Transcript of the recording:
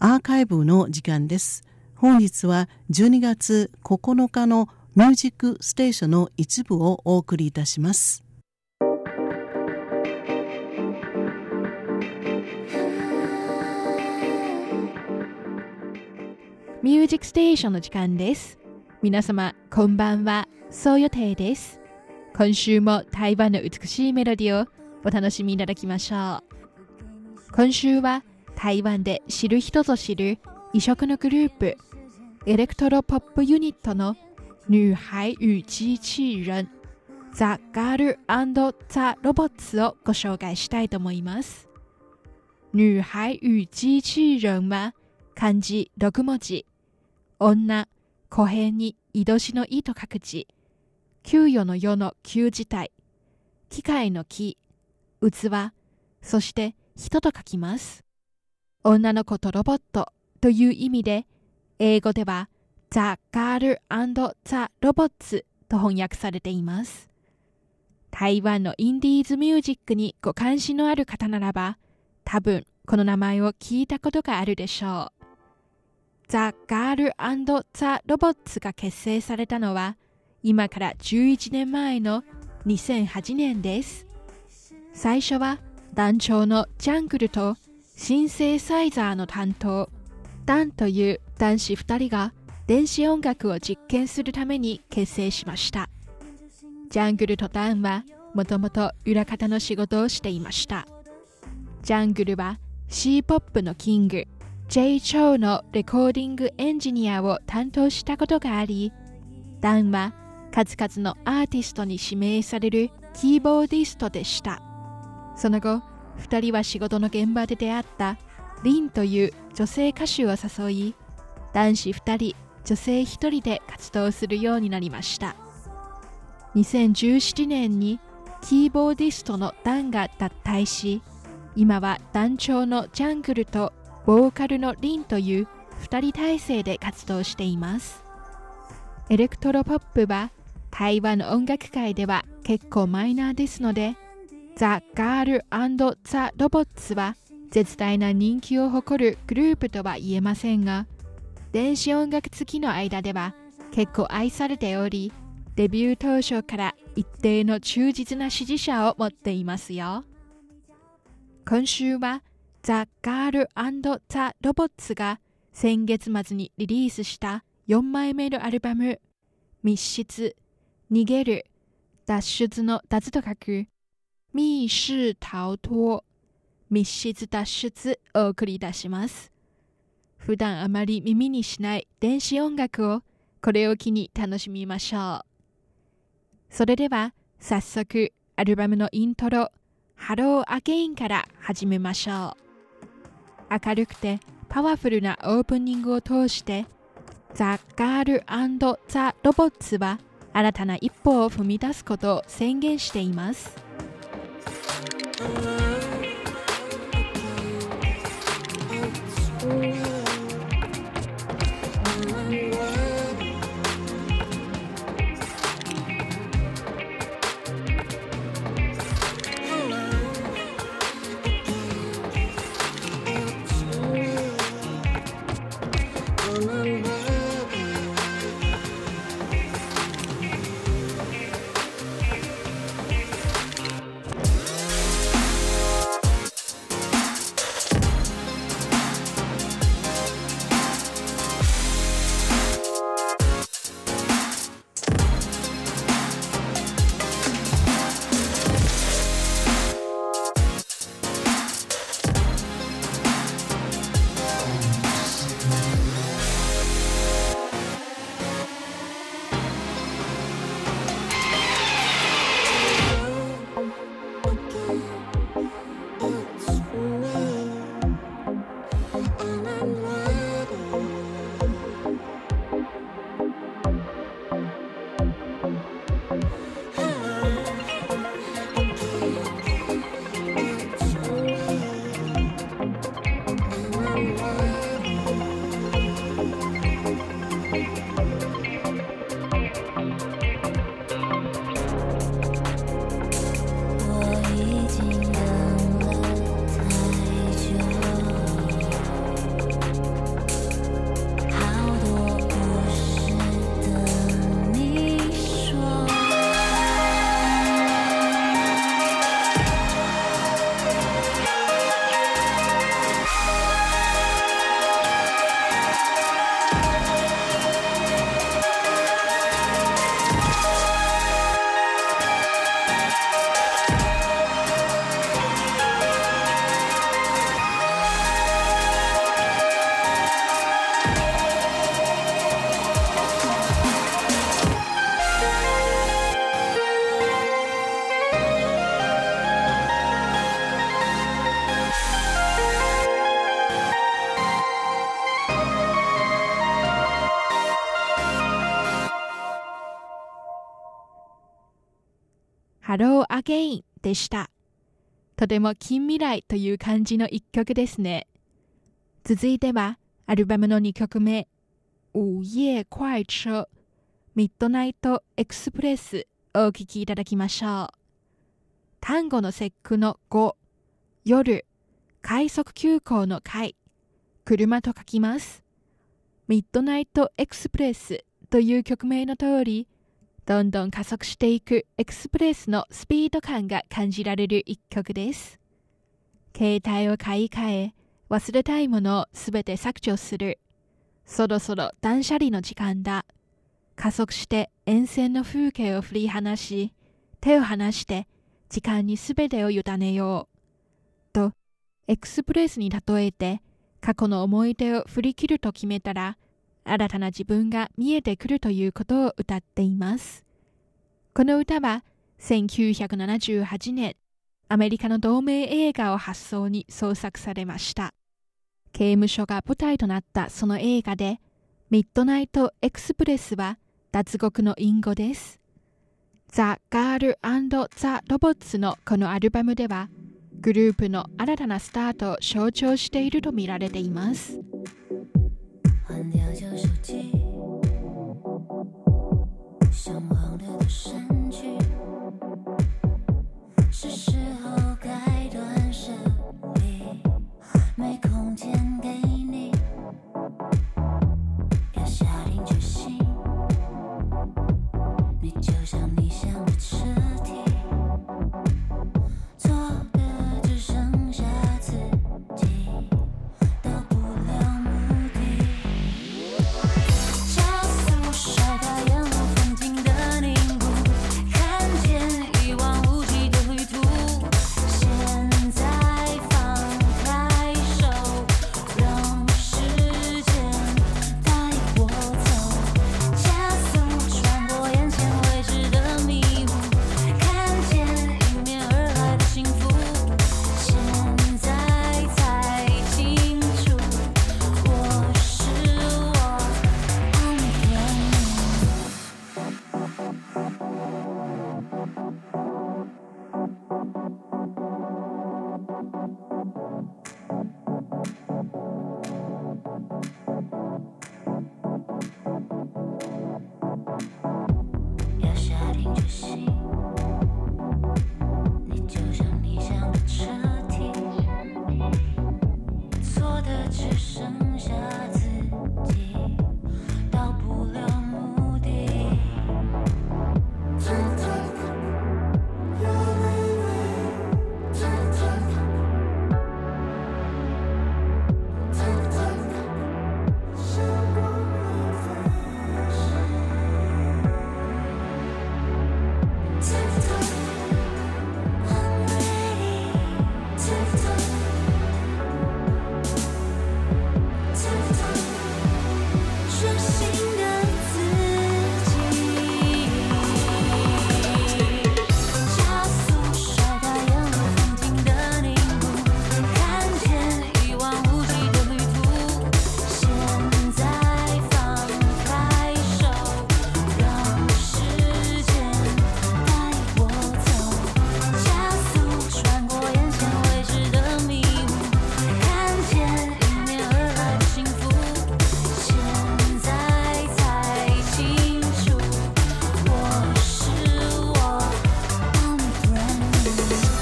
アーカイブの時間です。本日は12月9日のミュージックステーションの一部をお送りいたします。ミュージックステーションの時間です。皆様こんばんは。そう予定です。今週も台湾の美しいメロディをお楽しみいただきましょう。今週は台湾で知る人ぞ知る異色のグループエレクトロポップユニットの女孩与機器人ザ・ガールザ・ロボッツをご紹介したいと思います。女孩与機器人は漢字6文字女小平にいどしの意と書く字給与の世の旧自体機械の木器そして人と書きます。女の子とロボットという意味で、英語では The Girl and the Robots と翻訳されています。台湾のインディーズミュージックにご関心のある方ならば、多分この名前を聞いたことがあるでしょう。The Girl and the Robots が結成されたのは、今から11年前の2008年です。最初は団長のジャングルとシンセサイザーの担当。ダンという男子2人が電子音楽を実験するために結成しました。ジャングルとダンはもともと裏方の仕事をしていました。ジャングルは C-POP のキング J. チョウのレコーディングエンジニアを担当したことがありダンは数々のアーティストに指名されるキーボーディストでした。その後2人は仕事の現場で出会ったリンという女性歌手を誘い男子2人女性1人で活動するようになりました。2017年にキーボーディストのダンが脱退し今は団長のジャングルとボーカルのリンという2人体制で活動しています。エレクトロポップは台湾の音楽界では結構マイナーですので The Girl The Robots は絶大な人気を誇るグループとは言えませんが電子音楽好きの間では結構愛されておりデビュー当初から一定の忠実な支持者を持っていますよ。今週はザ・ガールザ・ロボッツが先月末にリリースした4枚目のアルバム密室逃げる脱出の脱と書く密室逃脱。密室脱出を送り出します。普段あまり耳にしない電子音楽をこれを機に楽しみましょう。それでは早速アルバムのイントロ「 Hello Again」から始めましょう。明るくてパワフルなオープニングを通して The Girl The Robots は新たな一歩を踏み出すことを宣言しています。ハローアゲインでした。とても近未来という感じの一曲ですね。続いては、アルバムの2曲目、午夜快車、 Midnight Express をお聴きいただきましょう。端午の節句の午、夜、快速急行の快、車と書きます。 Midnight Express という曲名の通り、どんどん加速していくエクスプレスのスピード感が感じられる一曲です。携帯を買い替え、忘れたいものをすべて削除する。そろそろ断捨離の時間だ。加速して沿線の風景を振り離し、手を離して時間にすべてを委ねよう。と、エクスプレスに例えて、過去の思い出を振り切ると決めたら、新たな自分が見えてくるということを歌っています。この歌は1978年、アメリカの同名映画を発想に創作されました。刑務所が舞台となったその映画で、ミッドナイトエクスプレスは脱獄の隠語です。ザ・ガールザ・ロボッツのこのアルバムでは、グループの新たなスタートを象徴しているとみられています。想忘了的身